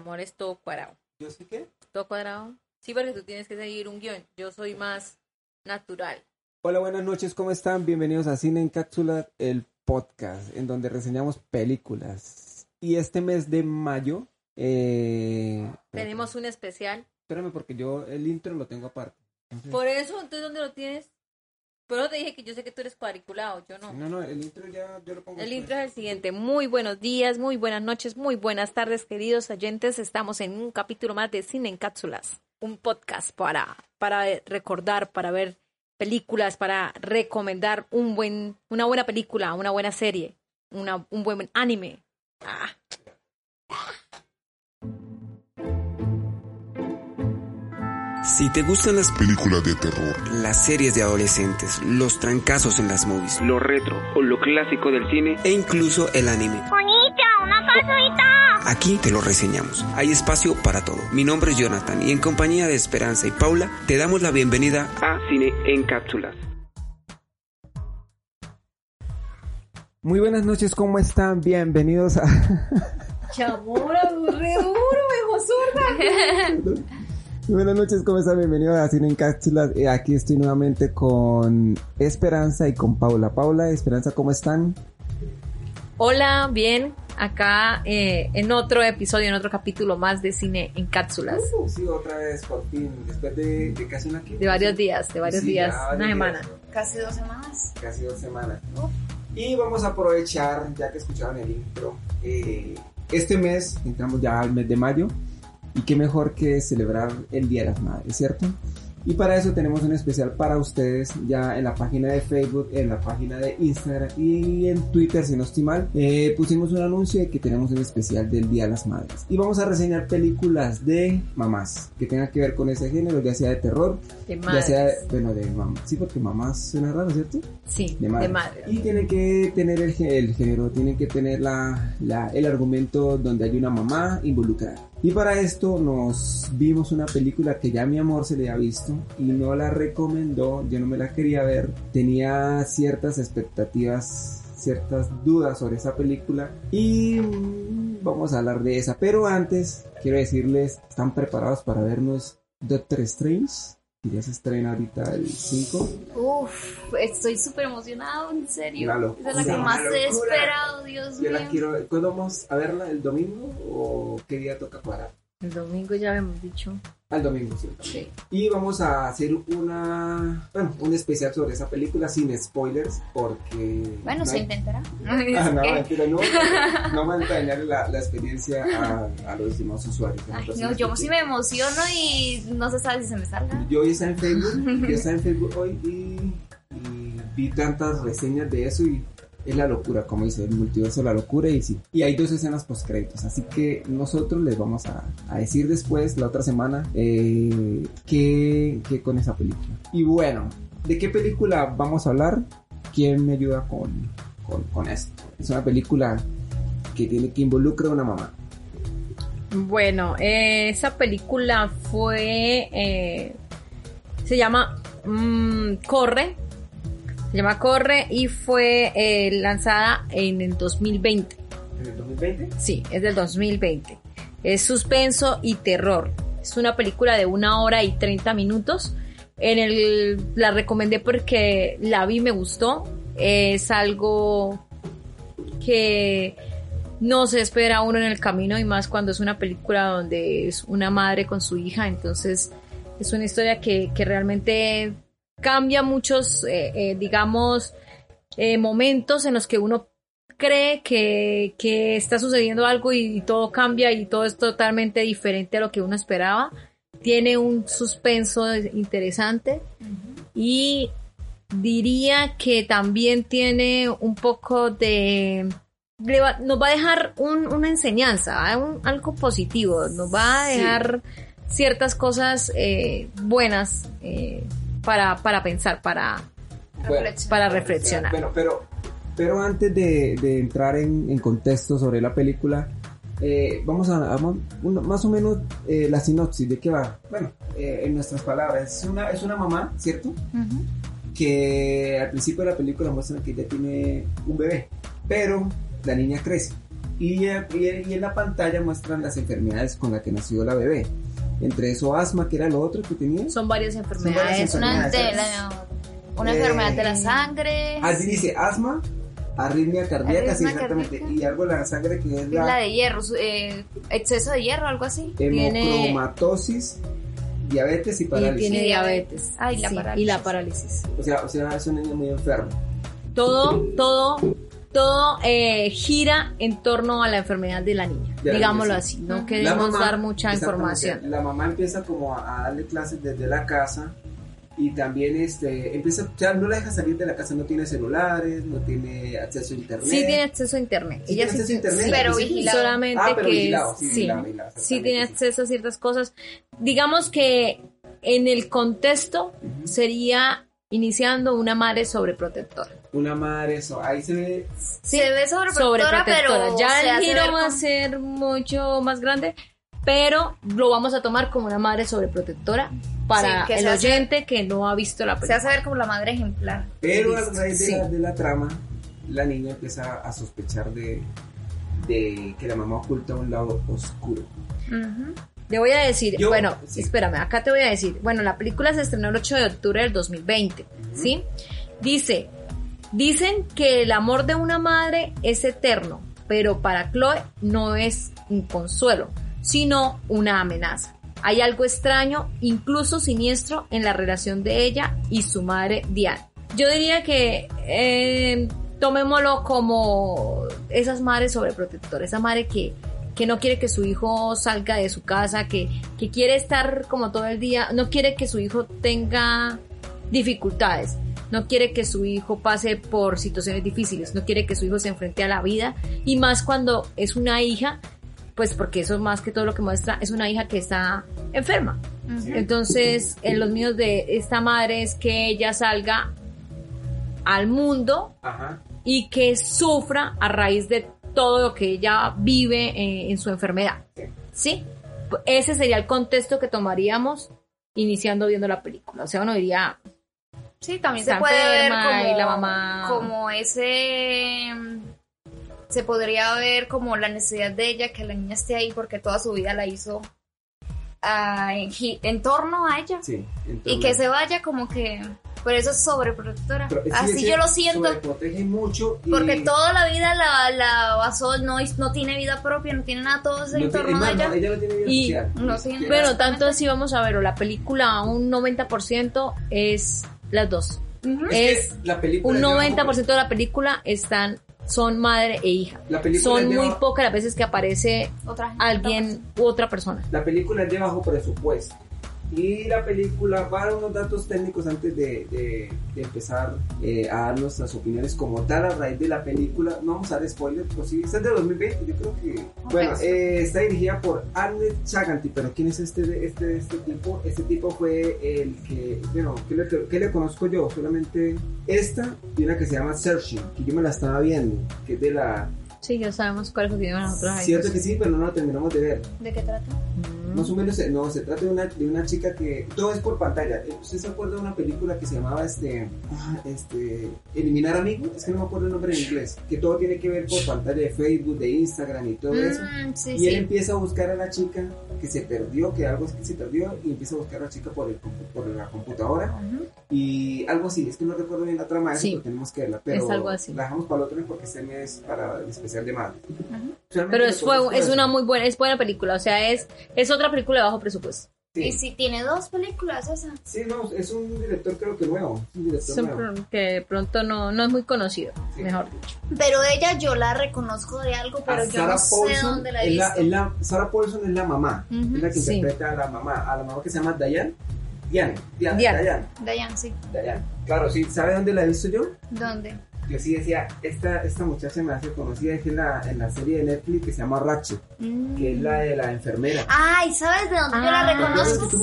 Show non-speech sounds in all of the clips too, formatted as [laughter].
amor es todo cuadrado. ¿Yo sé qué? ¿Todo cuadrado? Sí, porque tú tienes que seguir un guion. Yo soy más natural. Hola, buenas noches, ¿cómo están? Bienvenidos a Cine en Cápsula, el podcast, en donde reseñamos películas. Y este mes de mayo... Eh... Tenemos un especial. Espérame, porque yo el intro lo tengo aparte. Por eso, entonces, ¿dónde lo tienes? Pero te dije que yo sé que tú eres cuadriculado, yo no. No, no, el intro ya yo lo pongo. El después. intro es el siguiente. Muy buenos días, muy buenas noches, muy buenas tardes, queridos oyentes. Estamos en un capítulo más de Cine en Cápsulas. Un podcast para, para recordar, para ver películas, para recomendar un buen, una buena película, una buena serie, una, un buen anime. Ah. Si te gustan las películas de terror, las series de adolescentes, los trancazos en las movies, lo retro o lo clásico del cine e incluso el anime. Aquí te lo reseñamos. Hay espacio para todo. Mi nombre es Jonathan y en compañía de Esperanza y Paula te damos la bienvenida a Cine en Cápsulas. Muy buenas noches, ¿cómo están? Bienvenidos a... Chamorro, re duro, mejor zurda. [laughs] Muy buenas noches, ¿cómo están? Bienvenidos a Cine en Cápsulas. Eh, aquí estoy nuevamente con Esperanza y con Paula. Paula, Esperanza, ¿cómo están? Hola, bien, acá eh, en otro episodio, en otro capítulo más de Cine en Cápsulas. Uh, sí, otra vez, por fin, después de, de casi una... De varios días, de varios Sí, días, varios una días. semana. Casi dos semanas. casi dos semanas. Y vamos a aprovechar, ya que escucharon el intro, eh, este mes, entramos ya al mes de mayo, y qué mejor que celebrar el Día de las Madres, ¿cierto? Y para eso tenemos un especial para ustedes ya en la página de Facebook, en la página de Instagram y en Twitter, si no estoy mal. Eh, pusimos un anuncio de que tenemos un especial del Día de las Madres. Y vamos a reseñar películas de mamás que tengan que ver con ese género, ya sea de terror, De ya sea, bueno, de mamás. Sí, porque mamás suena raro, ¿cierto? Sí, de de madre. Y tienen que tener el, el género, tienen que tener la, la- el argumento donde hay una mamá involucrada. Y para esto nos vimos una película que ya mi amor se le había visto y no la recomendó, yo no me la quería ver, tenía ciertas expectativas, ciertas dudas sobre esa película y mm, vamos a hablar de esa. Pero antes quiero decirles, ¿están preparados para vernos Doctor Strange? Ya se estrena ahorita el 5. Uf, estoy súper emocionado, en serio. Una Esa es la que locura, más he locura. esperado, Dios Yo mío. la quiero. ¿Cuándo vamos a verla? ¿El domingo o qué día toca para? El domingo ya habíamos dicho. Al domingo, sí. Sí. Y vamos a hacer una. Bueno, un especial sobre esa película sin spoilers porque. Bueno, no se hay- intentará. [laughs] Ah, no, que- mentira, no, [laughs] no van a dañar la, la experiencia a, a los demás usuarios. Ay, no, yo sí me emociono y no se sabe si se me salga. Yo hoy estaba en Facebook, yo estaba en [laughs] Facebook hoy y, y vi tantas reseñas de eso y es la locura, como dice, el multiverso la locura y sí. Y hay dos escenas post créditos, así que nosotros les vamos a, a decir después, la otra semana, eh, qué, qué con esa película. Y bueno, ¿de qué película vamos a hablar? ¿Quién me ayuda con, con, con esto? Es una película que tiene que involucra a una mamá. Bueno, esa película fue. eh, se llama mm, Corre. Se llama Corre y fue eh, lanzada en el 2020. ¿En el 2020? Sí, es del 2020. Es suspenso y terror. Es una película de una hora y 30 minutos. En el, la recomendé porque la vi y me gustó. Es algo que no se espera uno en el camino y más cuando es una película donde es una madre con su hija. Entonces es una historia que, que realmente cambia muchos, eh, eh, digamos, eh, momentos en los que uno cree que, que está sucediendo algo y, todo cambia y todo es totalmente diferente a lo que uno esperaba. Tiene un suspenso interesante y diría que también tiene un poco de... le va- nos va a dejar un- una enseñanza, ¿eh? un- algo positivo, nos va a Sí. dejar ciertas cosas eh, buenas eh, para, para pensar, para, Bueno, para reflexionar. Bueno, pero, pero antes de, de entrar en, en contexto sobre la película, eh, vamos a, a una- más o menos eh, la sinopsis de qué va. Bueno, eh, en nuestras palabras, es una, es una mamá, ¿cierto? Que al principio de la película muestran que ella tiene un bebé, pero la niña crece. Y, y, y en la pantalla muestran las enfermedades con las que nació la bebé. Entre eso asma, que era lo otro que tenía. Son varias enfermedades. Son Una, enfermedades, de ¿sabes? la- una Eh, enfermedad de la sangre. Así dice, asma, arritmia cardíaca, sí, exactamente. cardíaca. Y algo de la sangre que es la la de hierro, eh, exceso de hierro, algo así. tiene- hemocromatosis, diabetes y Y parálisis. tiene diabetes. Ay, la Sí, parálisis. Y la parálisis. O sea, o sea, es un niño muy enfermo. Todo, todo, todo eh, gira en torno a la enfermedad de la niña. De la digámoslo niña, así. sí. No queremos mamá- dar mucha información. La mamá empieza como a, a darle clases desde la casa y también este empieza, o sea, no la deja salir de la casa, no tiene celulares, no tiene acceso a internet. Sí tiene acceso a internet. Sí Ella tiene sí acceso a tiene- internet, sí, pero vigilado. solamente Ah, pero que vigilado, sí, sí, vigilado, vigilado, sí tiene acceso a ciertas cosas. Digamos que en el contexto sería iniciando una madre sobreprotectora. Una madre, eso, ahí se ve Se ve sobreprotectora, Sobreprotectora. pero Ya se el giro ver va a ser mucho más grande, pero lo vamos a tomar como una madre sobreprotectora para Sí, que el se hace- oyente que no ha visto la Se película. hace ver como la madre ejemplar. Pero a raíz de, sí. la, de la trama, la niña empieza a sospechar de, de que la mamá oculta un lado oscuro. Ujú. Le voy a decir, Yo- bueno, sí. espérame, acá te voy a decir. Bueno, la película se estrenó el 8 de octubre del 2020, ¿sí? Dice, dicen que el amor de una madre es eterno, pero para Chloe no es un consuelo, sino una amenaza. Hay algo extraño, incluso siniestro, en la relación de ella y su madre Diane. Yo diría que eh, tomémoslo como esas madres sobreprotectoras, esa madre que, que no quiere que su hijo salga de su casa, que, que quiere estar como todo el día, no quiere que su hijo tenga dificultades, no quiere que su hijo pase por situaciones difíciles, no quiere que su hijo se enfrente a la vida y más cuando es una hija, pues porque eso más que todo lo que muestra es una hija que está enferma. Entonces, en los míos de esta madre es que ella salga al mundo Ajá. y que sufra a raíz de todo lo que ella vive eh, en su enfermedad. ¿Sí? Ese sería el contexto que tomaríamos iniciando viendo la película. O sea, uno diría, Sí, también se puede ver como, y la mamá- como ese... Se podría ver como la necesidad de ella que la niña esté ahí porque toda su vida la hizo ah, en, en torno a ella. Sí. Y entonces- que se vaya como que... Por eso es sobreprotectora. Pero sí, Así sí, yo lo siento. Protege mucho. Y Porque toda la vida la, la basó, no, no tiene vida propia, no tiene nada, todo es en no tiene- torno es a más, no, ella. ella no tiene vida Y- social. no tiene- bueno, tanto así vamos a ver, la película un 90% es las dos. Ujú. Es Es que la película un lleva 90% de la película están son madre e hija. La película Son lleva- muy pocas las veces que aparece Otra gente, alguien u otra persona. La película es de bajo presupuesto. Y la película va a dar unos datos técnicos antes de, de- de empezar eh, a dar nuestras opiniones como tal a raíz de la película. No vamos a dar spoilers, pues sí, está de 2020, yo creo que... Bueno, eh, está dirigida por Arne Chaganti, pero ¿quién es este, este, este tipo? Este tipo fue el que, bueno, ¿qué le, qué le conozco yo? Solamente esta y una que se llama Searching, que yo me la estaba viendo, que es de la... Sí, ya sabemos cuáles opiniones nosotros ahí. Cierto que sí, pero no la terminamos de ver. ¿De qué trata? Mm. Más o menos, no, se trata de una, de una chica que todo es por pantalla. Eh, ¿Usted se acuerda de una película que se llamaba este, ah, este Eliminar Amigos? Es que no me acuerdo el nombre en inglés. Que todo tiene que ver por pantalla de Facebook, de Instagram y todo eso. Mm, sí, Y él sí. empieza a buscar a la chica que se perdió, que algo es que se perdió, y empieza a buscar a la chica por, el, por la computadora. Y algo así, es que no recuerdo bien la trama de eso, Sí. pero tenemos que verla. Pero Es algo así. La dejamos para el otro mes porque este mes es para el especial de madre. Pero es, fue, es una muy buena, es buena película, o sea, es, es otra película de bajo presupuesto. Sí. Y si tiene dos películas esa. Sí, no, es un director creo que nuevo. Es un director Es un nuevo. que de pronto no, no es muy conocido, Sí. mejor dicho. Pero ella yo la reconozco de algo, pero A yo Sarah no sé dónde la he es la, visto. es la- Sarah Paulson es la mamá, es la que Sí. interpreta a la mamá, a la mamá que se llama Diane. Diane, Diane, Diane. Diane, Diane, sí. Diane. Claro, sí, ¿sabe dónde la he visto yo? ¿Dónde? Yo sí decía, esta, esta muchacha me hace conocida, es en la, en la serie de Netflix que se llama Ratchet, Mm. que es la de la enfermera. Ay, ¿sabes de dónde yo la Ah, reconozco? Sí,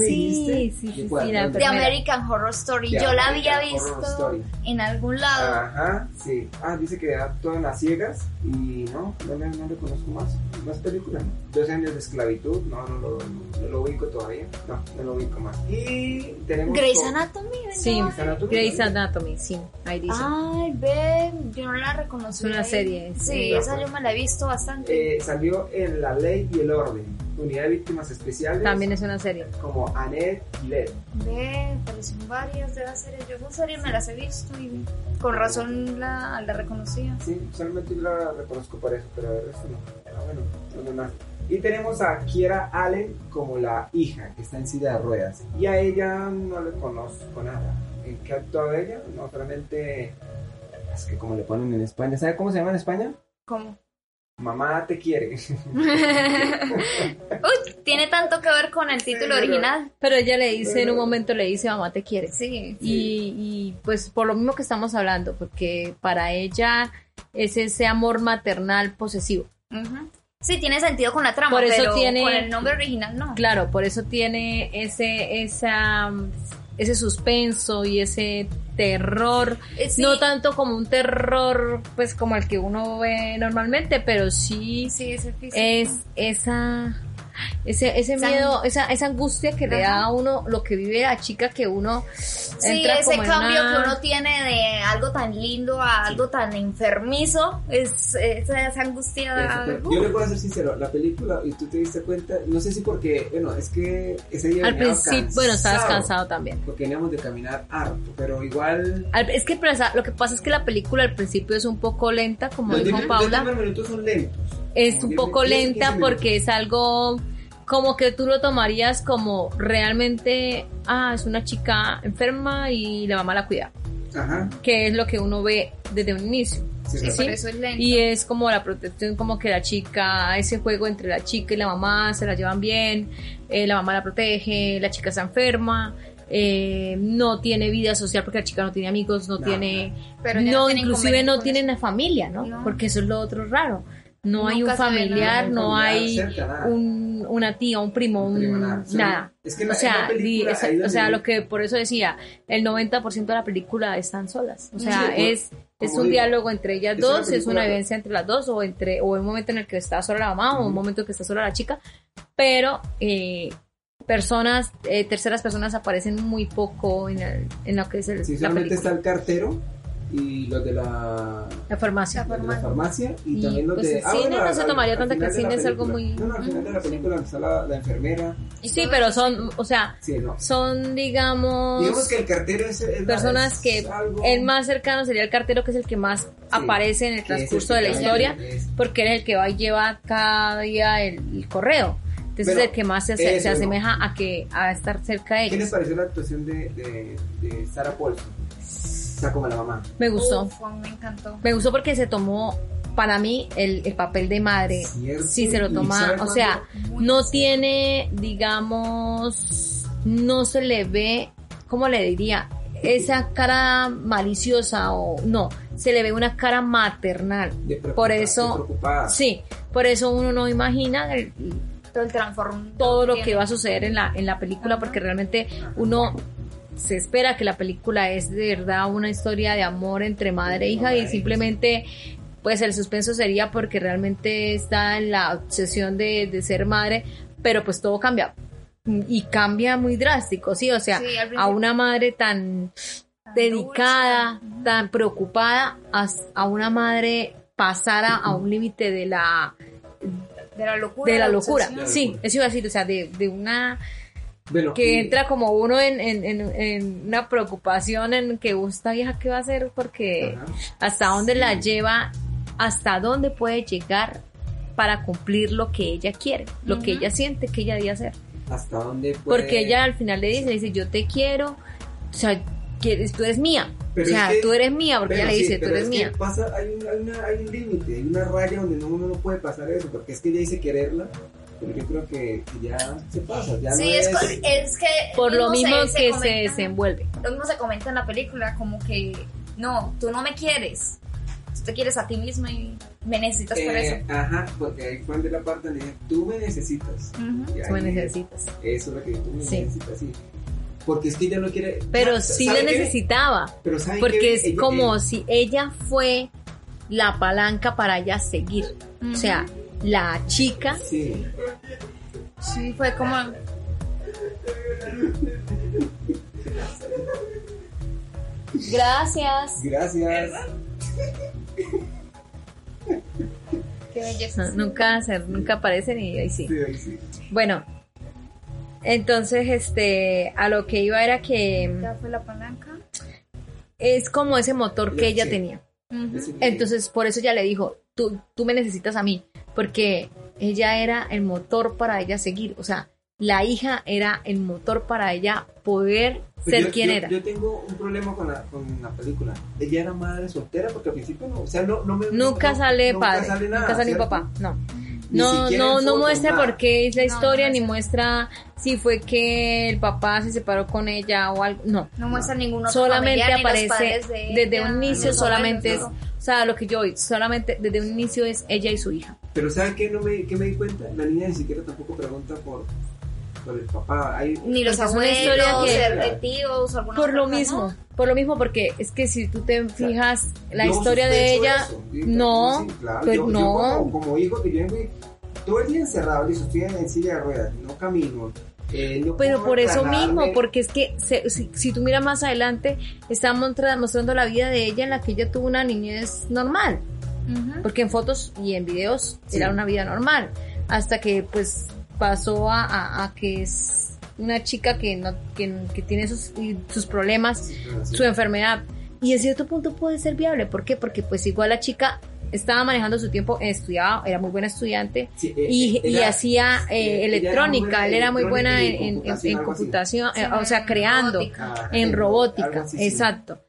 sí, sí, sí, ¿De. American Horror Story. De yo la había visto en algún lado. Ajá, sí. Ah, dice que actúa en las ciegas y no, no le, no le conozco más. Más películas. 12 años de esclavitud, no, no lo, no, no lo ubico todavía. No, no lo ubico más. Y tenemos. Grey's Anatomy, ¿verdad? Sí. Grey's Anatomy, sí, ahí dice. Ay, ve. Yo no la reconocí. Es una serie, Sí, sí. esa yo me la he visto bastante. Eh, salió en La Ley y el Orden, Unidad de Víctimas Especiales. También es una serie. Como Annette y Led. Ve, aparecieron varias de las series. Yo esas series me las he visto y con razón la, la reconocía. Sí, solamente yo la reconozco por eso, pero el resto no. Ah, bueno, no, no. Y tenemos a Kiera Allen como la hija que está en silla de ruedas. Y a ella no le conozco nada. ¿En qué actuaba ella? No, solamente. Es que como le ponen en España. ¿Sabe cómo se llama en España? ¿Cómo? Mamá te quiere. [laughs] Uy, tiene tanto que ver con el título original. Pero ella le dice, en un momento le dice, mamá te quiere. Sí. Y, y, pues por lo mismo que estamos hablando, porque para ella es ese amor maternal posesivo. Ujú. Sí, tiene sentido con la trama, Por eso pero tiene- con el nombre original no. Claro, por eso tiene ese, esa, ese suspenso y ese terror. Eh, sí. No tanto como un terror, pues como el que uno ve normalmente, pero sí Sí, físico. es esa ese ese miedo, esa esa angustia que le da a uno lo que vive la chica que uno Sí, entra ese como en cambio una- que uno tiene de algo tan lindo a algo tan enfermizo, es esa, esa angustia. Eso Yo le puedo ser sincero, la película, y tú te diste cuenta, no sé si porque, bueno, es que ese día al principio, bueno, estabas cansado también. Porque veníamos de caminar harto, pero igual... Al- es que pero, o sea, lo que pasa es que la película al principio es un poco lenta, como Los dijo diez- los Paula. primeros minutos son lentos. Es un poco 10, 15 lenta porque es algo como que tú lo tomarías como realmente, ah, es una chica enferma y la mamá la cuida, Ajá. que es lo que uno ve desde un inicio. Sí, Sí, sí. por eso es lento. Y es como la protección, como que la chica, ese juego entre la chica y la mamá se la llevan bien, eh, la mamá la protege, la chica está enferma, eh, no tiene vida social porque la chica no tiene amigos, no, No, tiene, Pero no, inclusive no tiene una familia, ¿no? No. Porque eso es lo otro raro. No hay un familiar, no hay cerca, un, una tía, un primo, un, primo, nada. Es que o sea, película, es- o sea, lo que por eso decía, el 90% de la película están solas. O sea, Sí, es, es un digo, diálogo entre ellas es una dos, es una vivencia entre las dos, o entre, o un momento en el que está sola la mamá, o un momento en que está sola la chica, pero eh, personas, eh, terceras personas aparecen muy poco en, el- en lo que es el, Sí, la película. está el cartero y los de la, La farmacia. La de la farmacia. farmacia y, Y, también los pues, de... el cine bueno, no se tomaría al tanto que el cine es algo muy- No, no, al final de la película donde está la, la enfermera. Y Sí, pero son, o sea, Sí, no. son, digamos, Digamos que el cartero es... es- personas es que algo el más cercano sería el cartero, que es el que más aparece en el el transcurso que de la historia, porque él es el que va y lleva cada día el, el correo. Entonces Pero es el que más se, eso, se ¿no? asemeja a que a estar cerca de ¿Qué les ellos. pareció la actuación de, de, de Sarah Paulson? O sea, como la mamá. Me gustó. Uf, me encantó. Me gustó porque se tomó, para mí, el, el papel de madre. Cierto. Sí, se lo toma. ¿sabe O sea, no tiene, digamos, no se le ve, ¿cómo le diría? Esa cara maliciosa o no, se le ve una cara maternal. Por eso, sí, por eso uno no imagina el- todo el transform todo lo que va a suceder en la, en la película, porque realmente uno se espera que la película es de verdad una historia de amor entre madre e hija y simplemente pues el suspenso sería porque realmente está en la obsesión de, de ser madre, pero pues todo cambia y cambia muy drástico, sí, o sea, Sí, a una madre tan Tan dedicada, dulce. tan preocupada, a, a una madre pasara a un límite de la de la locura. de la locura. Sí, eso iba a decir, o sea, de, de una Bueno, que y- entra como uno en, en, en, en una preocupación en que "Uh, esta vieja qué va a hacer porque Ajá. hasta dónde Sí. la lleva, hasta dónde puede llegar para cumplir lo que ella quiere, lo que ella siente que ella debe hacer. hasta dónde puede... Porque ella al final le dice, le dice, yo te quiero, o sea, quieres, tú eres mía, Pero o sea, es que- tú eres mía, porque ella le sí, dice, tú pero eres es que mía. Pasa, hay, un, hay, una, hay un límite, hay una raya donde no, uno no puede pasar eso, porque es que ella dice quererla, pero yo creo que, ya se pasa, ya Sí, no es, es... es que. Por lo mismo se- se que se comenta- desenvuelve. Lo mismo se comenta en la película, como que. No, tú no me quieres. Tú te quieres a ti mismo y me necesitas por Eh, eso. Ajá, porque ahí fue de la parte donde tú me necesitas. Tú me necesitas. Eso es lo que tú me Sí. necesitas, sí. Porque es que ella no quiere... Pero ¿sabe sí le necesitaba. Pero ¿sabe Porque qué? es Ella- como si ella fue la palanca para ella seguir. O sea, la chica Sí, Sí, fue como. Gracias. gracias. Qué belleza. No, nunca, se- nunca aparecen y ahí sí. Sí, ahí sí. Bueno, entonces, este, a lo que iba era que Ya fue la palanca. es como ese motor que Ya, ella tenía. Entonces, por eso ella le dijo, tú, tú me necesitas a mí, porque ella era el motor para ella seguir. O sea, la hija era el motor para ella poder Pues ser yo- quien yo- era. Yo tengo un problema con la, con la película. Ella era madre soltera porque al principio no, o sea, no, no me nunca no- sale nunca padre, sale nada, nunca sale ¿cierto? papá, no. Ni No, no, no muestra nada. por qué es la No, historia, no ni muestra. si fue que el papá se separó con ella o algo, no. No muestra ningún otro solamente familiar, aparece de desde ella, un ni inicio solamente es, o sea, lo que yo oí, solamente desde un inicio es ella y su hija. Pero ¿saben qué, no me, qué me di cuenta? La niña ni siquiera tampoco pregunta por, por el papá. Hay, Ni los abuelos, que- tíos, alguna Por lo mismo, ¿no? por lo mismo porque es que si tú te fijas la historia de ella, eso. Sí, no, sí, claro. pues yo, yo no. como, como hijo que yo y todo el día encerrado, listo, estoy en, en silla de ruedas, no camino. eh, no Pero puedo por eso mismo, porque es que se- si, si tú miras más adelante, está mostrando la vida de ella en la que ella tuvo una niñez normal. Porque en fotos y en videos Sí. era una vida normal. Hasta que pues pasó a, a- a que es una chica que no que, que tiene sus, sus problemas, Sí, su enfermedad. Y en cierto punto puede ser viable. ¿Por qué? Porque pues igual la chica estaba manejando su tiempo, estudiaba, era muy buena estudiante. Sí, eh, Y, eh, y hacía eh, electrónica, él era muy buena en, y en- en- computación, computación, eh, o sea, creando robótica. En robótica, así, sí. exacto.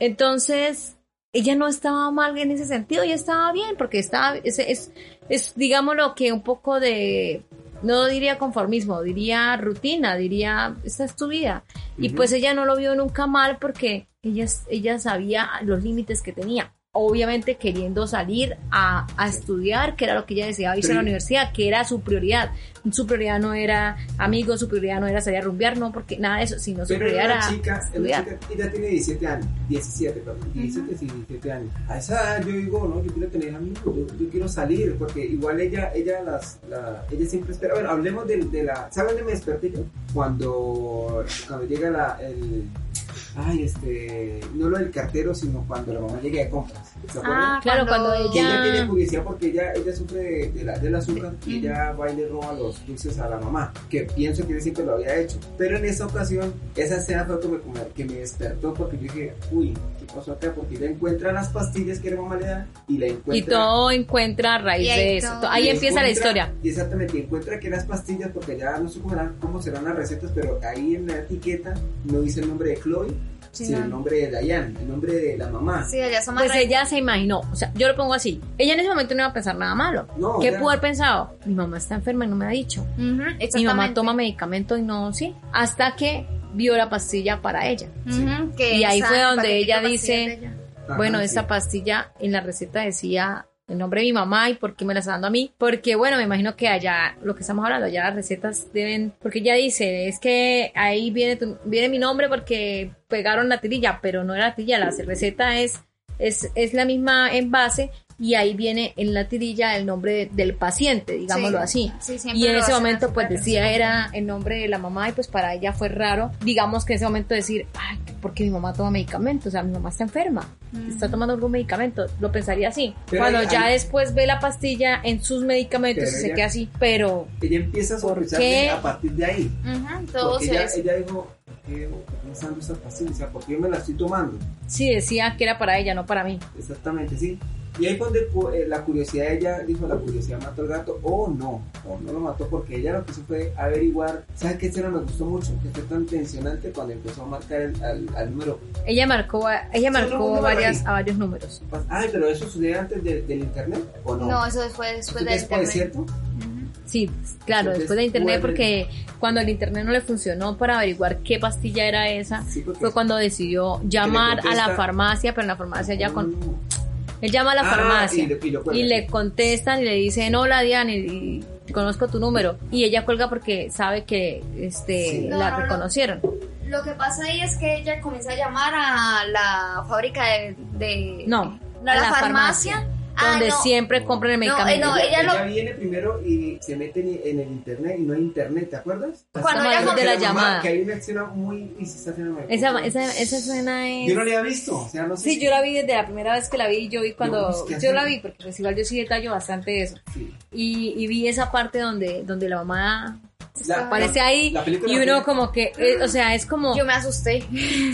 Entonces, ella no estaba mal en ese sentido, ella estaba bien, porque estaba, es, es, es digámoslo que un poco de, no diría conformismo, diría rutina, diría, esta es tu vida. Y pues ella no lo vio nunca mal porque ella, ella sabía los límites que tenía. Obviamente queriendo salir a, a estudiar, que era lo que ella deseaba irse a la universidad, que era su prioridad. Su prioridad no era amigos, su prioridad no era salir a rumbear, no, porque nada de eso, sino su Pero prioridad era chica, estudiar. una chica, ella tiene 17 años, 17, perdón, 17, sí, 17 años. A esa edad yo digo, no, yo quiero tener amigos, yo, yo quiero salir, porque igual ella, ella las, la, ella siempre espera, bueno, hablemos de, de la, ¿sabe dónde me desperté yo? Cuando, cuando llega la, el, ay, este, no lo del cartero, sino cuando la mamá llega de compras, Ah, Claro, cuando Y ella ella- tiene curiosidad porque ella, ella sufre de, de la, del azúcar y ella va y le roba los dulces a la mamá, que pienso que siempre lo había hecho. Pero en esa ocasión, esa escena fue como, como que me despertó porque yo dije, uy, ¿qué pasó acá? Porque ella encuentra las pastillas que la mamá le da y la encuentra. Y todo encuentra a raíz de eso. todo- Ahí empieza la historia. y Exactamente, y encuentra que las pastillas, porque ya no sé cómo, eran- cómo serán las recetas, pero ahí en la etiqueta no dice el nombre de Chloe, sino no. el nombre de Diane, el nombre de la mamá. Sí, ella son más Pues ella se imaginó, o sea, yo lo pongo así. Ella en ese momento no iba a pensar nada malo. No, ¿Qué ya. pudo haber pensado? Mi mamá está enferma y no me ha dicho. Mi mamá toma medicamento y no, sí. Hasta que vio la pastilla para ella. Que Y ahí esa fue donde ella dice-. Ajá, bueno, sí. esa pastilla en la receta decía el nombre de mi mamá y por qué me la está dando a mí. Porque, bueno, me imagino que allá, lo que estamos hablando, allá las recetas deben, porque ella dice, es que ahí viene, tu- viene mi nombre porque pegaron la tirilla, pero no era la tirilla, la receta es, es, es la misma envase y ahí viene en la tirilla el nombre de- del paciente, digámoslo Sí, así. sí, siempre Y en ese momento pues decía era el nombre de la mamá y pues para ella fue raro, digamos que en ese momento decir, ay, porque mi mamá toma medicamentos, o sea, mi mamá está enferma, está tomando algún medicamento, lo pensaría así. Pero Cuando ahí- ya ahí- después ve la pastilla en sus medicamentos y se queda así, pero Ella empieza a ¿Por sospechar a partir de ahí. Ujú, todo Porque se ella, des- ella dijo, ¿por qué ¿por qué me están dando esta pastilla? ¿por qué yo me la estoy tomando? sí decía que era para ella, no para mí. Exactamente, sí. Y ahí fue donde eh, la curiosidad, ella dijo, la curiosidad mató al gato, o no, o no lo mató, porque ella lo que hizo fue averiguar, ¿sabes qué escena me gustó mucho? Que fue tan tensionante cuando empezó a marcar el, al, al número. Ella marcó, a- ella marcó varias, a varios números. Ay, pero eso sucedió antes de- del internet, ¿o no? No, eso fue después ¿Eso del después, internet. ¿cierto? Sí, claro, Entonces, después de internet, porque cuando el internet no le funcionó para averiguar qué pastilla era esa, Sí, fue cuando decidió llamar a la farmacia, pero en la farmacia ya con... Mm. Él llama a la Ah, farmacia y le- y lo cuelga. y le contestan y le dicen, hola Diana, y, y conozco tu número. Y ella cuelga porque sabe que este Sí. La no, no. reconocieron. Lo que pasa ahí es que ella comienza a llamar a la fábrica de... de- No, a la farmacia, Ah, donde no. siempre compran el No, medicamento. eh, no, ella lo- viene primero y se mete en, el internet y no hay internet, ¿te acuerdas? Cuando ella el com- de la mamá- llamada. Que hay una escena muy... y se está haciendo mal. Esa, esa, esa escena es... Yo no la había visto, o sea, no sé. Sí, si- yo la vi desde la primera vez que la vi, yo vi cuando, No, es que yo la vi porque pues igual yo sí detallo bastante eso Sí. y, y vi esa parte donde, donde la mamá La- aparece ahí la y uno como que, eh, o sea, es como, Yo me asusté.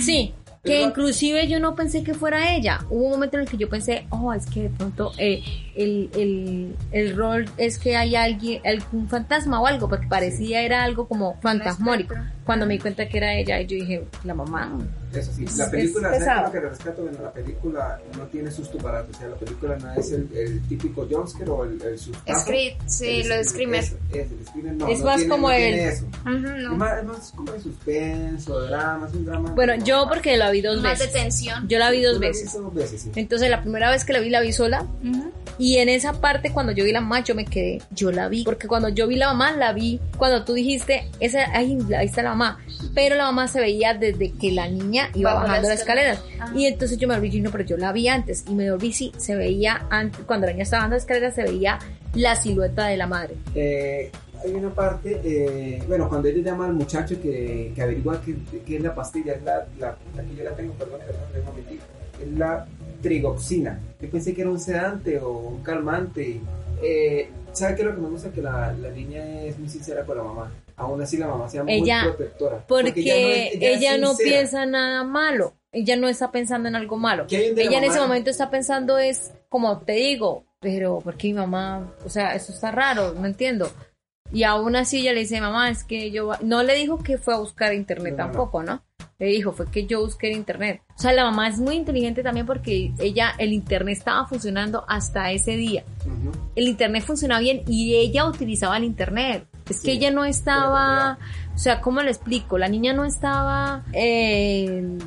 sí, que inclusive yo no pensé que fuera ella, hubo un momento en el que yo pensé, oh, es que de pronto eh, el, el, el rol es que hay alguien, algún fantasma o algo, porque parecía era algo como fantasmórico, cuando me di cuenta que era ella y yo dije, la mamá, Eso sí, Es- la película, es ¿sabes pesado. lo que rescato? Bueno, la película no tiene susto barato, o sea, la película no es el, el típico jumpscare o el, el sustazo. Scream, sí, El lo de scream- Screamer. Es, es, el screamer no, Es no más tiene- como no el- tiene eso. Ujú, Es, no. más, es más como de suspenso, drama, es un drama. bueno, como- yo porque la vi dos Más de veces, tensión. yo la vi dos veces. viste dos veces, sí. Entonces la primera vez que la vi, la vi sola. Ujú. Y en esa parte, cuando yo vi la mamá, yo me quedé, yo la vi. Porque cuando yo vi la mamá, la vi cuando tú dijiste, esa, ahí, ahí está la mamá. Pero la mamá se veía desde que la niña iba Bajo bajando la las escaleras. escalera. Ajá. Y entonces yo me volví, yo, no, pero yo la vi antes. Y me volví, sí, se veía antes, cuando la niña estaba bajando las escaleras, se veía la silueta de la madre. Eh, hay una parte, eh, bueno, cuando ella llama al muchacho que, que averigua qué, es la pastilla, es la, la, aquí yo la tengo, perdón, perdón, un momentito, es la trigoxina. Yo pensé que era un sedante o un calmante. Eh, ¿Sabe qué es lo que me gusta? Que la, la niña es muy sincera con la mamá. Aún así la mamá sea muy Ella- protectora. Porque ella no es- ella es ella no sincera. piensa nada malo. Ella no está pensando en algo malo. ¿Qué hay de la Ella en ese momento está pensando es, como te digo, pero ¿por qué mi mamá? O sea, eso está raro, no entiendo. Y aún así ella le dice, mamá, es que yo... va-". No le dijo que fue a buscar internet no. tampoco, ¿no? Le dijo, fue que yo busqué en internet. O sea, la mamá es muy inteligente también porque ella, el internet estaba funcionando hasta ese día. El internet funcionaba bien y ella utilizaba el internet. Es que Sí, ella no estaba, o sea, ¿cómo le explico? La niña no estaba eh,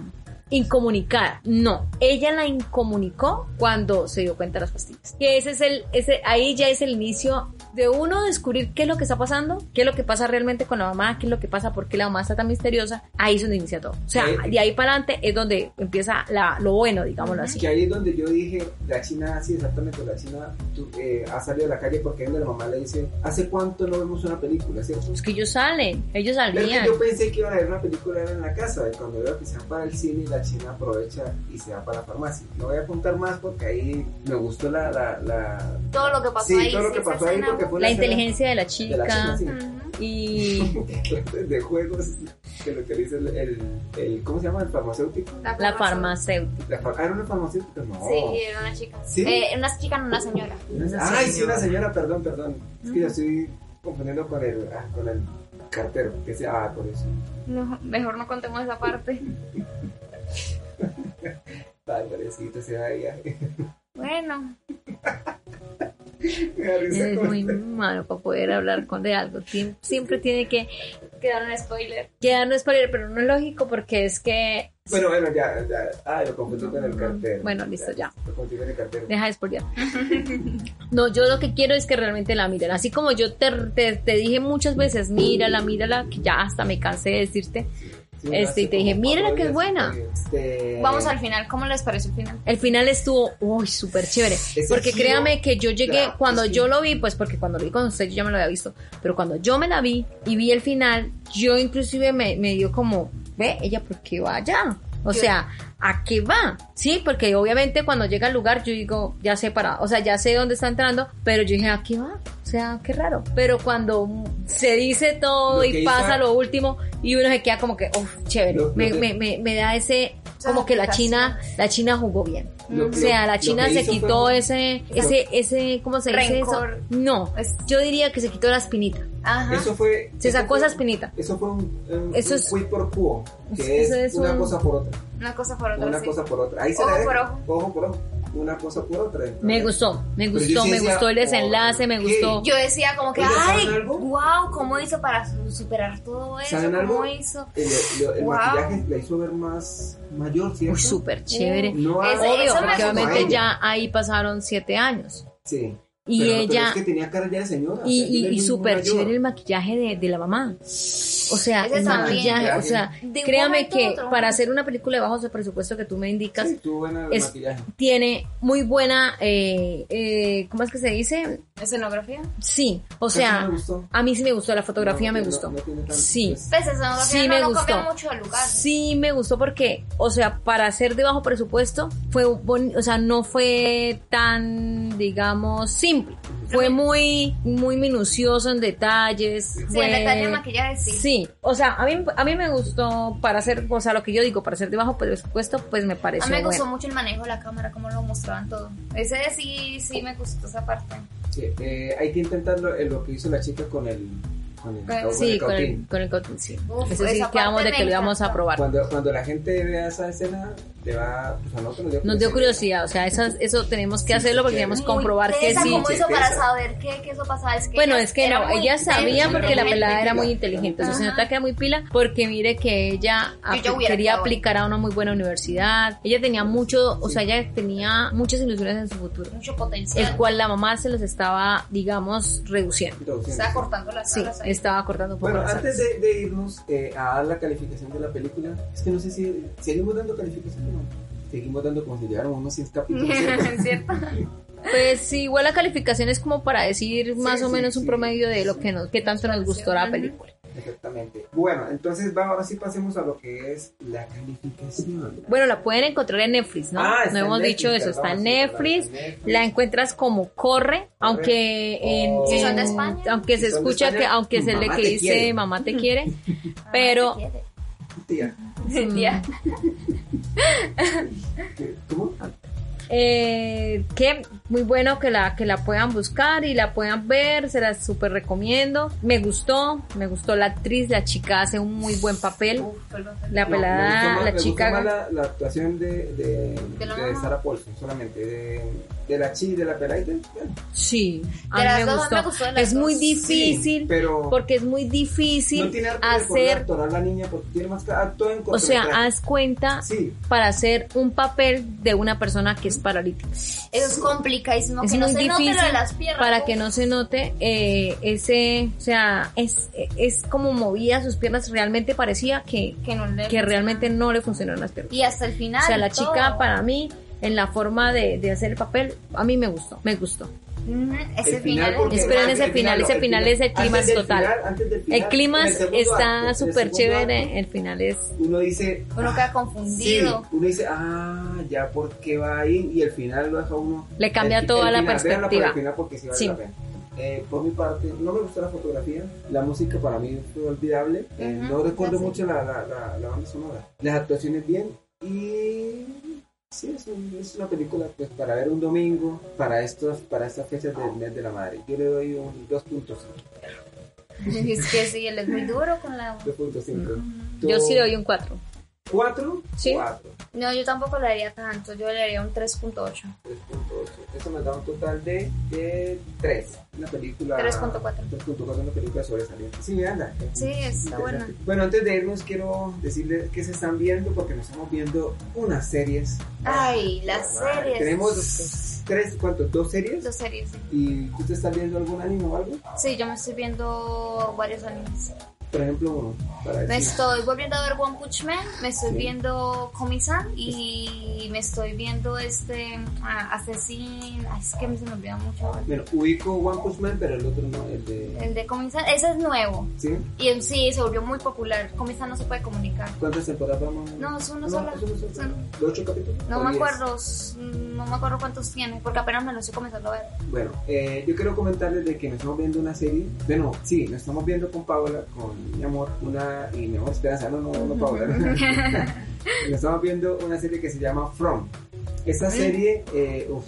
incomunicada. No, ella la incomunicó cuando se dio cuenta de las pastillas. Que ese es el, ese, ahí ya es el inicio de uno descubrir qué es lo que está pasando, qué es lo que pasa realmente con la mamá, qué es lo que pasa, por qué la mamá está tan misteriosa. Ahí es donde inicia todo. O sea, Sí. de ahí para adelante es donde empieza la, lo bueno, digámoslo así. Que ahí es donde yo dije, la China, sí, exactamente, la China tú, eh, ha salido a la calle porque la mamá le dice, ¿hace cuánto no vemos una película, cierto? Es que ellos salen, ellos Pero es que salían. yo pensé que iban a ver una película era en la casa, y cuando veo que se van para el cine, la China aprovecha y se va para la farmacia. No voy a apuntar más porque ahí me gustó la... la, la... Todo lo que pasó sí, ahí. todo lo que pasó ahí escena, fue La inteligencia de la de chica. la sí. Y [laughs] de juegos que lo que dice el, el, el- ¿cómo se llama? el farmacéutico la farmacéutica. la far- ah, era una farmacéutica no Sí, era una chica. ¿Sí? Eh, una chica, no una señora. ay sí una señora perdón perdón es que yo estoy confundiendo con el ah, con el cartero que sea ah por eso No, mejor no contemos esa parte. [laughs] ay pobrecito se va ahí Bueno, [laughs] [laughs] me da risa Es con- muy malo para poder hablar con de algo. Siempre tiene que quedaron un spoiler. quedar un spoiler, pero no es lógico porque es que bueno bueno ya, ya ah lo confundí con el cartero Bueno, listo, ya. lo confundí con el cartero deja de spoilear. [laughs] No, yo lo que quiero es que realmente la miren. Así como yo te, te, te dije muchas veces, mírala, mírala, que ya hasta me cansé de decirte. Sí, este, y te dije, mírala cuatro que es buena. este, Vamos al final. ¿Cómo les pareció el final? El final estuvo, uy, súper chévere. Ese Porque giro, créame que yo llegué, claro, cuando yo lo vi, pues porque cuando lo vi con usted yo ya me lo había visto, pero cuando yo me la vi y vi el final, yo inclusive me, me dio como, ve, ella, ¿por qué va allá? O sea, ¿a qué va? Sí, porque obviamente cuando llega al lugar yo digo, ya sé para, o sea, ya sé dónde está entrando, pero yo dije, ¿a qué va? O sea, qué raro. Pero cuando se dice todo Lo y pasa lo último y uno se queda como que, uff, chévere. Lo- lo me, que- me, me, me da ese, como que la. China, la China jugó bien. Lo- O sea, la China se quitó fue- ese, ese, ese, ¿cómo se dice Rencor. eso? No, yo diría que se quitó la espinita. Ajá. Eso fue. Se eso sacó fue- esa espinita. Eso fue un, un, Eso un es- quid por quo, que eso es, es una un- cosa por otra. Una cosa por otra. Una sí. cosa por otra. Ahí se Ojo la dejo. por ojo. Ojo por ojo. Una cosa por otra. Me gustó, me gustó, me decía, gustó el desenlace, me gustó. Yo decía como que, Oye, ¿saben ay, wow, ¿cómo hizo para su- superar todo eso? ¿Saben algo? ¿Cómo hizo? El, el- el Wow. maquillaje la hizo ver más mayor, ¿cierto? Uy, súper chévere. No Ese- Obvio, eso me porque obviamente ya ahí pasaron siete años. Sí. Y Pero- pero ella, es que tenía cara ya de señora. o y, sea, y, y súper chévere el maquillaje de, de la mamá. O O sea, Ese el o sea, De créame que otro. para hacer una película de bajo presupuesto que tú me indicas, Sí, es- tiene muy buena, eh, eh, ¿cómo es que se dice? ¿Escenografía? Sí, o sí sea, a mí sí me gustó, la fotografía No, me no, gustó. no tiene tanto, Sí. pues, escenografía Sí, no, me gustó. mucho lugar. Sí, me gustó porque, o sea, para hacer de bajo presupuesto, fue boni- o sea, no fue tan, digamos, simple. Fue muy, muy minucioso en detalles. Sí, fue- en detalle de maquillaje sí. Sí, o sea, a mí, a mí me gustó para hacer, o sea, lo que yo digo, para hacer de bajo presupuesto, pues me A pareció mí me gustó bueno. mucho el manejo de la cámara, cómo lo mostraban todo. Ese sí, sí me gustó esa parte. sí, eh, hay que intentarlo en lo que hizo la chica con el con el, Con- con Sí, con el, con el cautín, sí. Uf, Eso sí quedamos de que lo íbamos a probar. Cuando, cuando la gente vea esa escena, le va, pues a nosotros nos dio Nos dio curiosidad, o sea, eso, eso tenemos que Sí, hacerlo porque queremos comprobar que sí. ¿Cómo hizo para saber que, que eso pasaba? Es que Bueno, ella es que era no, ella sabía porque la pelada era muy inteligente. sea, se nota que era muy pila porque mire que ella Yo quería aplicar a una muy buena universidad, ella tenía mucho, o sea, ella tenía muchas ilusiones en su futuro, mucho potencial. el cual la mamá se los estaba, digamos, reduciendo. Estaba cortando las Sí, alas. Estaba cortando un poco Bueno, antes de, de irnos eh, a dar la calificación de la película, es que no sé si seguimos dando calificación o no. Seguimos dando como si llegáramos a unos 100 capítulos. ¿cierto? [laughs] Es cierto. Pues sí, igual la calificación es como para decir más o sí, menos un sí. promedio de lo que nos, que tanto nos gustó la película. Exactamente. Bueno, entonces va, ahora sí pasemos a lo que es la calificación. Bueno, la pueden encontrar en Netflix, ¿no? Ah, está no hemos Netflix, dicho eso, está en Netflix. La encuentras como corre, aunque en, Oh. Si son de España. aunque se Si escucha que aunque se le que dice quiere. mamá te quiere, [laughs] pero Tía. [laughs] ¿qué- ¿cómo? Eh, que muy bueno que la que la puedan buscar y la puedan ver, se la súper recomiendo. Me gustó, me gustó la actriz, la chica hace un muy buen papel. Uf. La No, me pelada, gustó más- la me gustó chica más la, la actuación de, de, De la de mamá. Sarah Paulson, solamente. De, de la chi, de la bueno, Sí, a De mí las me dos, gustó. me gustó de las es muy difícil Sí, pero porque es muy difícil no tiene hacer, la niña porque tiene más que actúa en o sea, haz cuenta Sí, para hacer un papel de una persona que es paralítica. Eso es complicadísimo. Es que no muy se difícil las piernas. para que no se note eh, ese, o sea, es, es como movía sus piernas, realmente parecía que, Que, no le que realmente no le funcionaron las piernas. Y hasta el final. O sea, la y todo. chica para mí, en la forma de, de hacer el papel, a mí me gustó, me gustó. Ujú, Ese final. porque- Esperen ah, ese el final, ese final es el del total. final, antes del final, El clima está súper chévere, acto, el final es... Uno dice, Uno queda Sí, confundido. uno dice, ah, ya por qué va ahí y el final lo deja uno. Le cambia el- toda el la final, por perspectiva. el final porque sí vale Sí. la pena. Eh, por mi parte, no me gustó la fotografía, la música para mí fue olvidable, eh, Ujú, no recuerdo mucho la, la, la, la banda sonora, las actuaciones bien y sí, es, un- es una película pues para ver un domingo, para estos para estas fechas del mes de la madre. Yo le doy un 2.5. [laughs] Es que sí, él es muy duro con la. 2.5. Yo sí le doy un 4. ¿4? Sí. 4. No, yo tampoco le daría tanto. Yo le daría un 3.8. 3.8. Eso me da un total de, de 3. Una película. 3.4. 3.4, una película sobresaliente. Sí, anda. Sí, está buena. Bueno, antes de irnos, quiero decirles que se están viendo porque nos estamos viendo unas series. Ay, las series. Tenemos tres, ¿cuántos? ¿Dos series? Dos series, sí. ¿Y tú te estás viendo algún anime o algo? Sí, yo me estoy viendo varios animes. Por ejemplo. Para Me estoy volviendo a ver One Punch Man, me estoy Sí. viendo Komi-san y me estoy viendo este ah, Assassin. Ay, es que mí se me olvida mucho. Bueno, ubico One Punch Man, pero el otro no, el de. El de Komi-san, ese es nuevo. ¿Sí? Y en sí se volvió muy popular. Komi-san no se puede comunicar. ¿Cuántas temporadas vamos? No, es una No, sola. es una sola. Son- ¿De ocho capítulos? No ¿O me diez? acuerdo, no me acuerdo cuántos tiene, porque apenas me lo estoy comenzando a ver. Bueno, eh, yo quiero comentarles de que nos estamos viendo una serie. Bueno, sí, nos estamos viendo con Paola, con mi amor, una. Y mi amor Esperanza, no, no, no, Paola. nos [laughs] estamos viendo una serie que se llama From. Esta serie, eh, uf,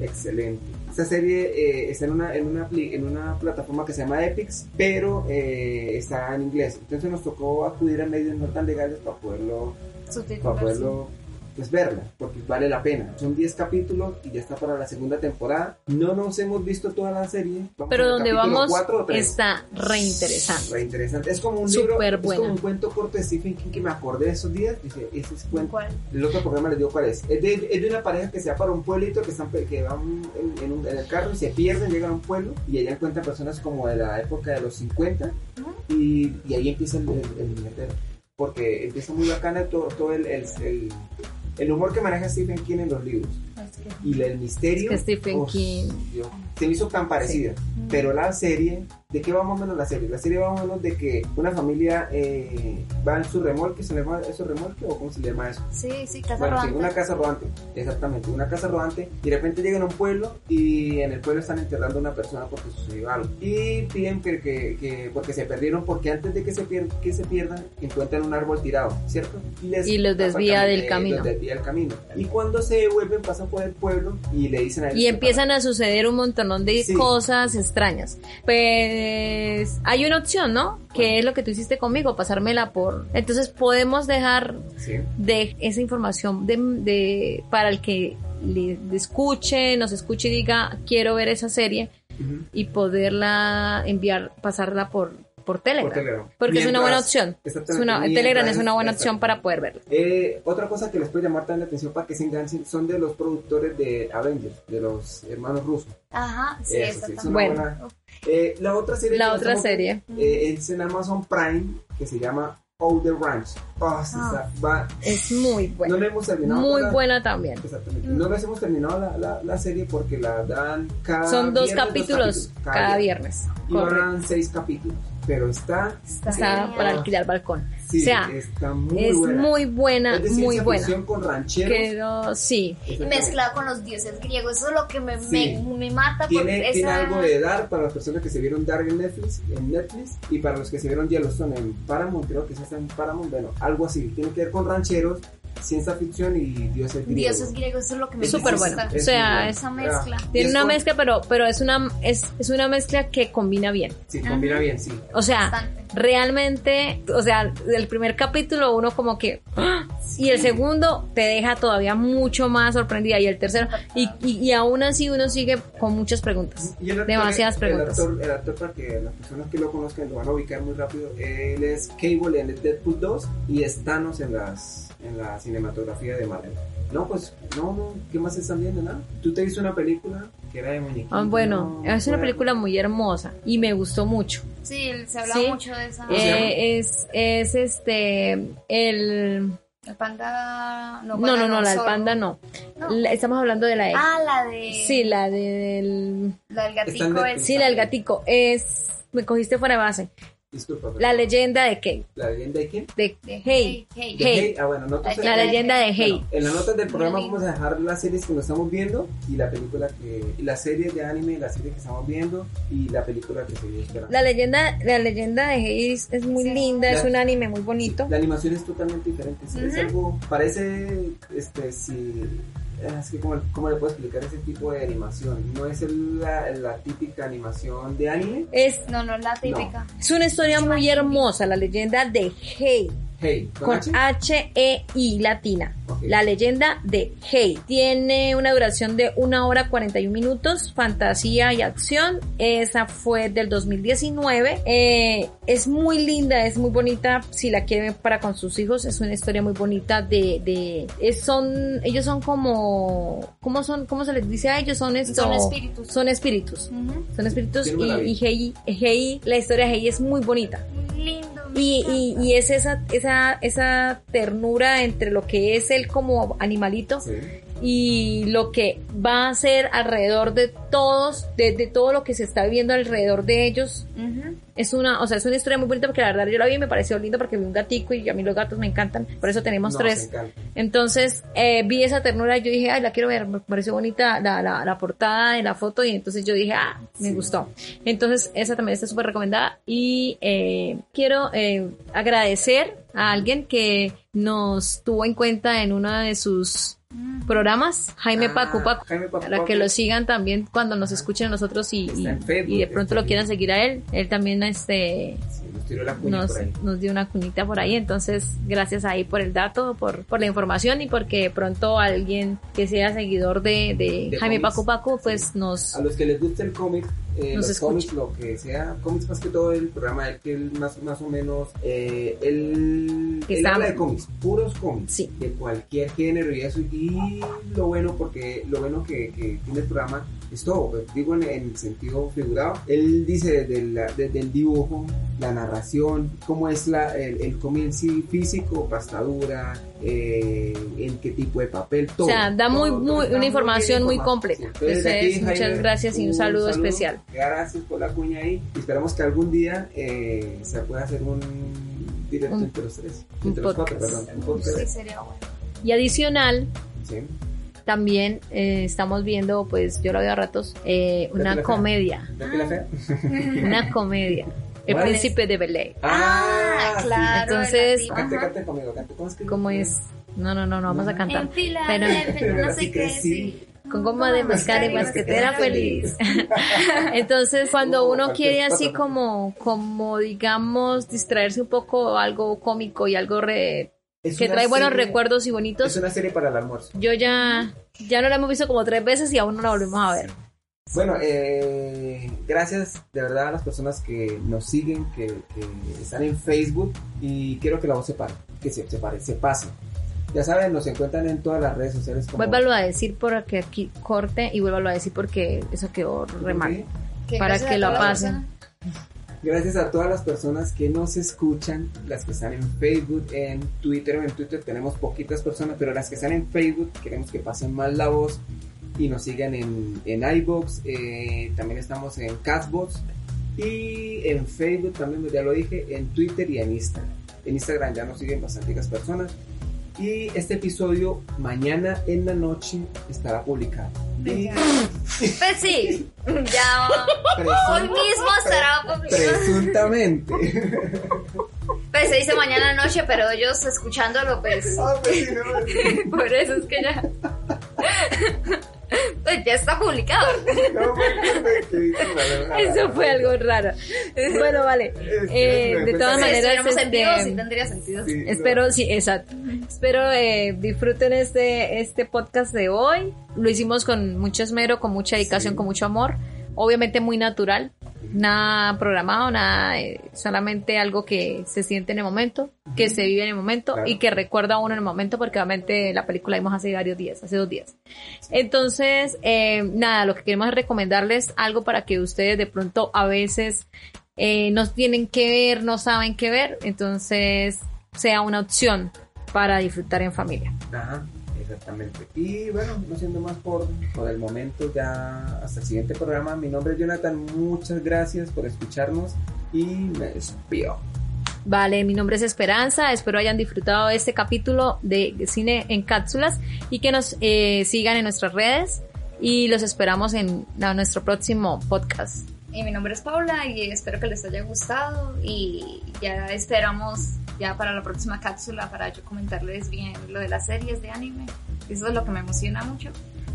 excelente. Esta serie eh, está en una, en, una, en una plataforma que se llama Epix, pero eh, está en inglés. Entonces nos tocó acudir a medios no tan legales para poderlo, para poderlo pues verla, porque vale la pena. Son 10 capítulos y ya está para la segunda temporada. No nos hemos visto toda la serie. Vamos Pero donde vamos está re interesante. Re interesante. Es como un Súper libro, es buena. como un cuento corto de Stephen King que me acordé de esos días. Dice, ese es cuento. ¿Cuál? El otro programa les digo cuál es. Es de, es de una pareja que se va para un pueblito que, están, que van en, en un- en el carro y se pierden, llegan a un pueblo y allá encuentran personas como de la época de los 50 y, y ahí empieza el, el, el. Porque empieza muy bacana todo, todo el, el, el- el humor que maneja Stephen King en los libros y el misterio. Es que Stephen uf, King- Dios, se me hizo tan parecida. Pero la serie, ¿de qué va más o menos la serie? La serie va más o menos de que una familia eh, va en su remolque, ¿se le llama eso remolque o cómo se le llama eso? Sí, sí, casa Bueno, sí, rodante. una casa rodante, exactamente, una casa rodante y de repente llegan a un pueblo y en el pueblo están enterrando a una persona porque sucedió algo y piden que, que- que- porque se perdieron porque antes de que se, pier- que se pierdan encuentran un árbol tirado, ¿cierto? les Y los desvía del eh, camino. los desvía del camino. Y cuando se devuelven pasan por el pueblo y le dicen a ellos Y empiezan a suceder un montón de Sí. cosas extrañas. Pues hay una opción, ¿no? Que es lo que tú hiciste conmigo, pasármela por... Entonces podemos dejar Sí. de esa información de, de- para el que le, escuche, nos escuche y diga quiero ver esa serie y poderla enviar, pasarla por, por Telegram. Por Telegram. Porque es una buena opción. Es una, mientras- Telegram es una buena opción para poder verla. Eh, otra cosa que les puede llamar también la atención para que se enganchen son de los productores de Avengers, de los hermanos rusos. Ajá, sí, Eso esa sí, es también. una Bueno. buena. Eh, la otra serie, La otra estamos- serie. eh, es en Amazon Prime que se llama All the Ranch. Ah, sí, Ah. está- va- Es muy buena. No la hemos terminado. muy la- buena también. Exactamente. No les hemos terminado la, la, la serie porque la dan cada Son dos viernes, capítulos cada viernes. Y Correcto. van seis capítulos. Pero está. Está para alquilar balcón. Sí, o sea, está muy es buena. muy buena, Es muy buena. con rancheros. Pero sí, Y mezclado con los dioses griegos, eso es lo que me, Sí. me, me mata. Tiene, porque tiene esa... algo de Dark para las personas que se vieron Dark en Netflix, en Netflix y para los que se vieron Yellowstone en Paramount, creo que es está en Paramount, bueno, algo así. Tiene que ver con rancheros, ciencia ficción y dioses griegos. Dioses griegos, eso es lo que me Es Súper gusta. bueno. O sea, esa mezcla. Ah, y tiene es una con- mezcla, pero, pero es una es, es una mezcla que combina bien. Sí, combina bien, sí. O sea, Bastante. realmente, o sea, el primer capítulo uno como que ¡ah! y el segundo te deja todavía mucho más sorprendida y el tercero y, y, y aún así uno sigue con muchas preguntas, Y el actor- demasiadas el preguntas. actor- El actor, para que las personas que lo conozcan lo van a ubicar muy rápido, él es Cable en el Deadpool 2 y es Thanos en, las, en la cinematografía de Marvel. No, pues, no, no, ¿qué más están viendo? Nada. ¿Tú te viste una película que era de muñequitos? Ah, bueno, No, es una bueno. película muy hermosa y me gustó mucho. Sí, se habla Sí. mucho de esa. Eh, es, es este, el... El panda. No, No, no, no, la del panda no. No. La- estamos hablando de la de... Ah, la de. Sí, la del... La del gatico es. Sí, la del gatico. Es... Me cogiste fuera de base. Disculpa. La leyenda de Kate. ¿La leyenda de quién? De de Hey. Hey. De Hey. Hey. Ah, bueno, notas La La leyenda de Hey. Bueno, en las notas del programa vamos a dejar las series que nos estamos viendo y la película que y la serie de anime, la serie que estamos viendo y la película que se viene esperando. La leyenda, la leyenda de Hey es, es muy Sí. linda, es un anime muy bonito. La animación es totalmente diferente, es, algo parece este si es que ¿cómo, cómo le puedo explicar ese tipo de animación? No es la, la típica animación de anime. Es, No, no es la típica. es una historia muy hermosa, la leyenda de Hey, Hey, ¿con? H-E-I latina. La leyenda de Hey. Tiene una duración de una hora 41 minutos, fantasía y acción. Esa fue del 2019. Eh, es muy linda, es muy bonita. Si la quieren para con sus hijos, es una historia muy bonita de, de, es- son, ellos son como, ¿cómo son? ¿Cómo se les dice a ellos? Son esto, Son espíritus. Son espíritus. Son espíritus y, y Hei, Hei, la historia de Hei es muy bonita. Lindo. Y, y, y es esa, esa, esa ternura entre lo que es él como animalito. Y lo que va a ser alrededor de todos, de, de todo lo que se está viviendo alrededor de ellos. Es una, o sea, es una historia muy bonita porque la verdad yo la vi y me pareció linda porque vi un gatico y a mí los gatos me encantan, por eso tenemos tres. Entonces eh, vi esa ternura y yo dije, ay, la quiero ver, me pareció bonita la, la, la portada de la foto y entonces yo dije, ah, me Sí. gustó. Entonces esa también está súper recomendada y eh, quiero eh, agradecer a alguien que nos tuvo en cuenta en uno de sus programas, Jaime Ah, Jaime Pacu para que lo sigan también cuando nos escuchen a nosotros y, Está y- en Facebook, y de pronto lo quieran seguir a él. Él también este Sí. nos tiró la cuña nos, por ahí. nos dio una cuñita por ahí. Entonces, gracias ahí por el dato, por, por la información y porque de pronto alguien que sea seguidor de, de, De Jaime. Paco Paco, pues Sí. nos... A los que les gusta el cómic, eh, los escucha. cómics, lo que sea, cómics más que todo el programa, él que él más, más o menos, eh, él, Que él habla de cómics, puros cómics, Sí. de cualquier género y eso, y lo bueno, porque lo bueno que, que tiene el programa es todo, pues, digo en, en el sentido figurado, él dice desde, la- desde el dibujo, la narración, cómo es la, el, el cómic físico, pastadura, eh, en qué tipo de papel, todo. O sea, da muy- todo, muy- todo una información muy completa. Entonces, Entonces, aquí, muchas Jaime, gracias y un saludo especial. Gracias por la cuña ahí. Y esperamos que algún día eh, se pueda hacer un directo Un- entre los tres. un Entre los cuatro, podcast. perdón. Un podcast. Sí, sería bueno. Y adicional, Sí. También eh, estamos viendo, pues yo lo veo a ratos, eh, la una comedia. ¿Betty la? [laughs] Una comedia. El príncipe de Belén. Ah, sí. claro. Entonces- Cante, cante conmigo, cante. ¿Cómo es que? ¿Cómo es? No, no, no, no vamos a cantar. En fila, Pero- pero, no sé qué, sí. sí. Con goma de mascar y basquetera feliz. [laughs] Entonces, cuando Uh, uno quiere así como, como digamos, distraerse un poco, algo cómico y algo re- Es que trae buenos serie- recuerdos y Es bonitos, una serie para el almuerzo. yo ya, ya no la hemos visto como tres veces y aún no la volvemos a ver. Bueno, eh, gracias de verdad a las personas que nos siguen, que, que están en Facebook y quiero que la voz se pare, que se, se pare, se pase. Ya saben, nos encuentran en todas las redes sociales como... Vuélvalo a decir porque aquí corte y vuélvalo a decir porque eso quedó re mal. Que Para que lo pasen. Gracias a todas las personas que nos escuchan, las que están en Facebook, en Twitter, en Twitter tenemos poquitas personas, pero las que están en Facebook queremos que pasen más la voz y nos sigan en, en iBox, eh, también estamos en Castbox y en Facebook también, ya lo dije, en Twitter y en Instagram. En Instagram ya nos siguen bastantes personas y este episodio mañana en la noche estará publicado. Y Pues sí, ya hoy mismo estará publicado. presuntamente. Pues se dice mañana noche, pero ellos escuchándolo, pues Ah, pues sí, no, [laughs] por eso es que ya. [laughs] Pues ya está publicado. [laughs] No. Eso fue algo raro. Bueno, vale. Eh, de todas Si maneras, estuviéramos en vivo, este, sí tendría sentido. Sí, no. Espero, sí, exacto. Espero eh, disfruten este, este podcast de hoy. Lo hicimos con mucho esmero, con mucha dedicación, Sí. con mucho amor. Obviamente muy natural. Nada programado, nada, eh, solamente algo que se siente en el momento, que se vive en el momento Claro. y que recuerda a uno en el momento, porque obviamente la película la vimos hace varios días, hace dos días. Entonces, eh, nada, lo que queremos es recomendarles algo para que ustedes de pronto a veces eh, no tienen que ver, no saben qué ver, entonces sea una opción para disfrutar en familia. Ajá, exactamente. Y bueno, no siendo más por, por el momento, ya hasta el siguiente programa. Mi nombre es Jonathan, muchas gracias por escucharnos y me despido. Vale, mi nombre es Esperanza, espero hayan disfrutado de este capítulo de cine en cápsulas y que nos eh, sigan en nuestras redes y los esperamos en la- nuestro próximo podcast. Y mi nombre es Paula y espero que les haya gustado y ya esperamos ya para la próxima cápsula para yo comentarles bien lo de las series de anime. Eso es lo que me emociona mucho.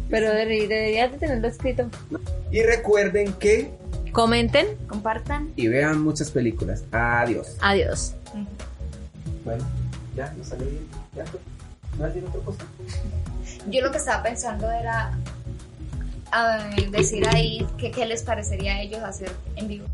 Pero debería- deberías de tenerlo escrito. Y recuerden que Comenten, Compartan. y vean muchas películas. Adiós. adiós. Bueno, ya, nos salió bien. Ya, ¿no hay otra cosa? Yo lo que estaba pensando era ah, decir ahí que qué les parecería a ellos hacer en vivo.